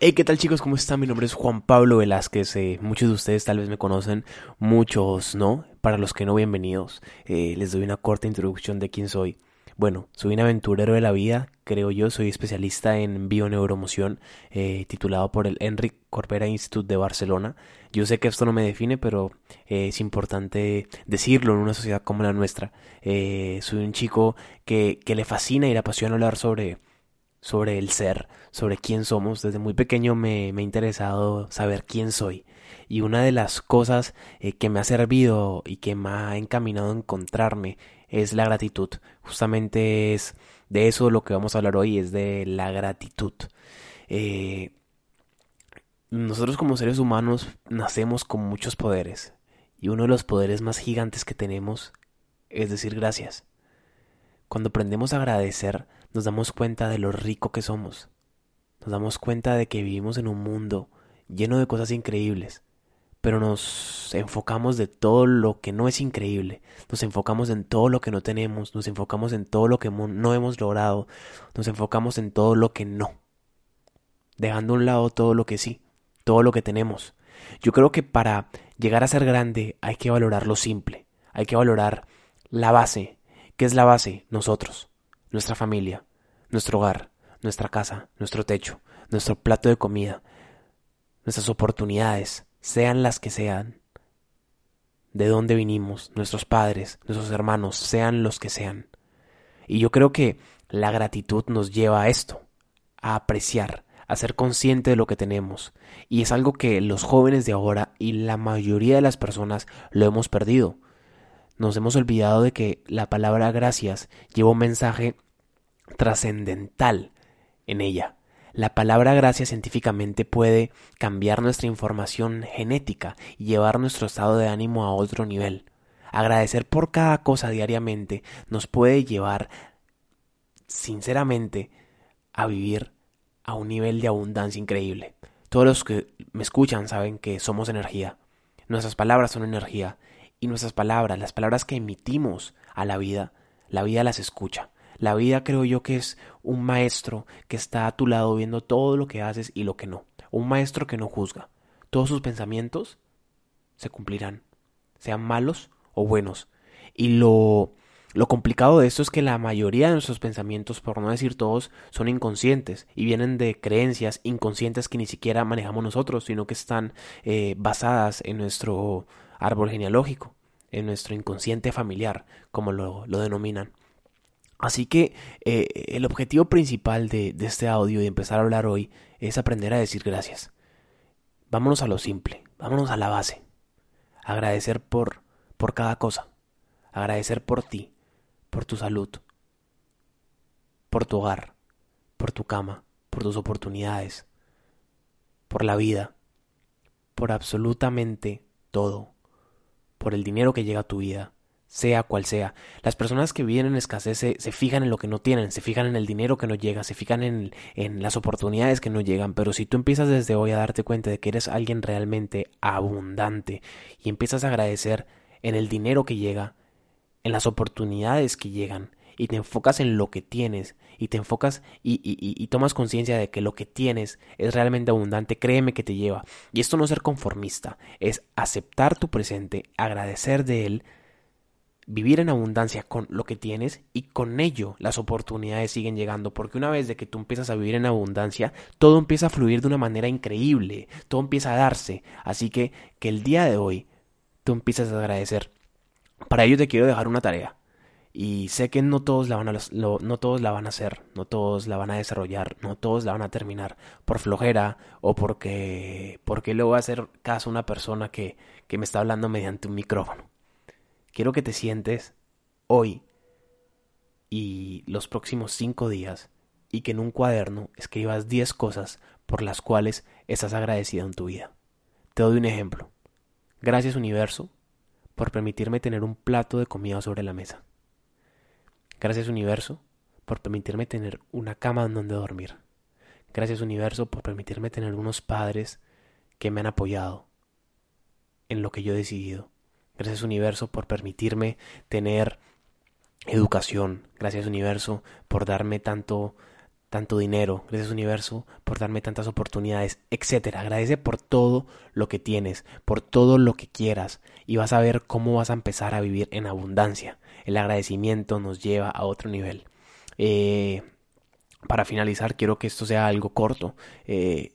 Hey, ¿qué tal chicos? ¿Cómo están? Mi nombre es Juan Pablo Velázquez. Eh, muchos de ustedes tal vez me conocen, muchos no. Para los que no, bienvenidos. Eh, les doy una corta introducción de quién soy. Bueno, soy un aventurero de la vida, creo yo, soy especialista en bioneuromoción, eh, titulado por el Enric Corbera Institute de Barcelona. Yo sé que esto no me define, pero eh, es importante decirlo en una sociedad como la nuestra. soy un chico que, que le fascina y le apasiona hablar sobre sobre el ser, sobre quién somos. Desde muy pequeño me, ha interesado saber quién soy. Y una de las cosas eh, que me ha servido y que me ha encaminado a encontrarme es la gratitud. Justamente es de eso lo que vamos a hablar hoy, es de la gratitud. Eh, nosotros como seres humanos nacemos con muchos poderes. Y uno de los poderes más gigantes que tenemos es decir gracias. Cuando aprendemos a agradecer, nos damos cuenta de lo rico que somos. Nos damos cuenta de que vivimos en un mundo lleno de cosas increíbles, pero nos enfocamos de todo lo que no es increíble, nos enfocamos en todo lo que no tenemos, nos enfocamos en todo lo que no hemos logrado, nos enfocamos en todo lo que no, dejando a un lado todo lo que sí, todo lo que tenemos. Yo creo que para llegar a ser grande hay que valorar lo simple, hay que valorar la base. ¿Qué es la base? Nosotros nuestra familia, nuestro hogar, nuestra casa, nuestro techo, nuestro plato de comida, nuestras oportunidades, sean las que sean, de dónde vinimos, nuestros padres, nuestros hermanos, sean los que sean. Y yo creo que la gratitud nos lleva a esto, a apreciar, a ser consciente de lo que tenemos. Y es algo que los jóvenes de ahora y la mayoría de las personas lo hemos perdido nos hemos olvidado de que la palabra gracias lleva un mensaje trascendental en ella. La palabra gracias científicamente puede cambiar nuestra información genética y llevar nuestro estado de ánimo a otro nivel. Agradecer por cada cosa diariamente nos puede llevar, sinceramente, a vivir a un nivel de abundancia increíble. Todos los que me escuchan saben que somos energía. Nuestras palabras son energía y nuestras palabras, las palabras que emitimos a la vida, la vida las escucha. La vida creo yo que es un maestro que está a tu lado viendo todo lo que haces y lo que no. Un maestro que no juzga. Todos sus pensamientos se cumplirán, sean malos o buenos. Y lo, lo complicado de esto es que la mayoría de nuestros pensamientos, por no decir todos, son inconscientes y vienen de creencias inconscientes que ni siquiera manejamos nosotros, sino que están eh, basadas en nuestro árbol genealógico, en nuestro inconsciente familiar, como lo, denominan. Así que eh, el objetivo principal de, de este audio y empezar a hablar hoy es aprender a decir gracias. Vámonos a lo simple, vámonos a la base. Agradecer por, por cada cosa. Agradecer por ti, por tu salud, por tu hogar, por tu cama, por tus oportunidades, por la vida, por absolutamente todo por el dinero que llega a tu vida, sea cual sea. Las personas que viven en escasez se, fijan en lo que no tienen, se fijan en el dinero que no llega, se fijan en, en las oportunidades que no llegan, pero si tú empiezas desde hoy a darte cuenta de que eres alguien realmente abundante y empiezas a agradecer en el dinero que llega, en las oportunidades que llegan, y te enfocas en lo que tienes y te enfocas y, y, tomas conciencia de que lo que tienes es realmente abundante, créeme que te lleva. Y esto no es ser conformista, es aceptar tu presente, agradecer de él, vivir en abundancia con lo que tienes y con ello las oportunidades siguen llegando, porque una vez de que tú empiezas a vivir en abundancia, todo empieza a fluir de una manera increíble, todo empieza a darse, así que que el día de hoy tú empiezas a agradecer. Para ello te quiero dejar una tarea. Y sé que no todos la van a no todos la van a hacer, no todos la van a desarrollar, no todos la van a terminar por flojera o porque porque le voy a hacer caso a una persona que, que me está hablando mediante un micrófono. Quiero que te sientes hoy y los próximos cinco días y que en un cuaderno escribas 10 cosas por las cuales estás agradecida en tu vida. Te doy un ejemplo. Gracias universo por permitirme tener un plato de comida sobre la mesa. Gracias universo por permitirme tener una cama en donde dormir. Gracias universo por permitirme tener unos padres que me han apoyado en lo que yo he decidido. Gracias universo por permitirme tener educación. Gracias universo por darme tanto tanto dinero, gracias universo por darme tantas oportunidades, etcétera. Agradece por todo lo que tienes, por todo lo que quieras y vas a ver cómo vas a empezar a vivir en abundancia. El agradecimiento nos lleva a otro nivel. Eh, para finalizar, quiero que esto sea algo corto. Eh,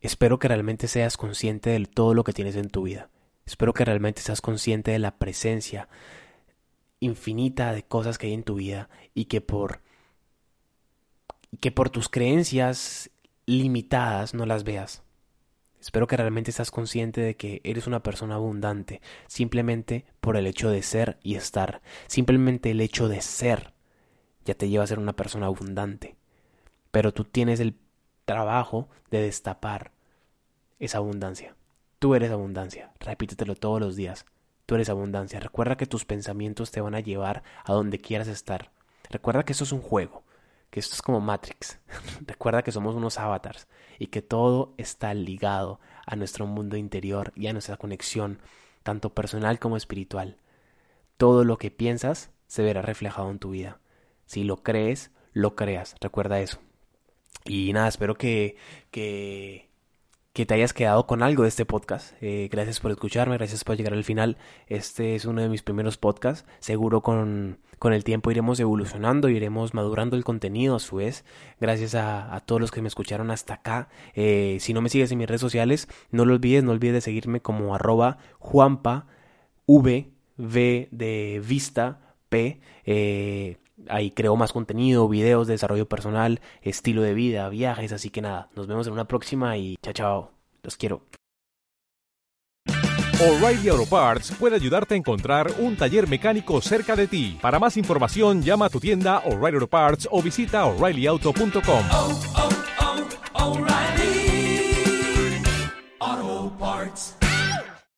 espero que realmente seas consciente de todo lo que tienes en tu vida. Espero que realmente seas consciente de la presencia infinita de cosas que hay en tu vida y que por que por tus creencias limitadas no las veas. Espero que realmente estás consciente de que eres una persona abundante, simplemente por el hecho de ser y estar. Simplemente el hecho de ser ya te lleva a ser una persona abundante. Pero tú tienes el trabajo de destapar esa abundancia. Tú eres abundancia, repítetelo todos los días. Tú eres abundancia. Recuerda que tus pensamientos te van a llevar a donde quieras estar. Recuerda que eso es un juego que esto es como Matrix. Recuerda que somos unos avatars y que todo está ligado a nuestro mundo interior y a nuestra conexión, tanto personal como espiritual. Todo lo que piensas se verá reflejado en tu vida. Si lo crees, lo creas. Recuerda eso. Y nada, espero que, que, que te hayas quedado con algo de este podcast. Eh, gracias por escucharme, gracias por llegar al final. Este es uno de mis primeros podcasts. Seguro con, con el tiempo iremos evolucionando, iremos madurando el contenido a su vez. Gracias a, todos los que me escucharon hasta acá. Eh, si no me sigues en mis redes sociales, no lo olvides, no olvides de seguirme como arroba juanpa v, v de vista p. Eh, Ahí creo más contenido, videos de desarrollo personal, estilo de vida, viajes, así que nada, nos vemos en una próxima y chao chao, los quiero. O'Reilly Auto Parts puede ayudarte a encontrar un taller mecánico cerca de ti. Para más información, llama a tu tienda O'Reilly Auto Parts o visita oreillyauto.com.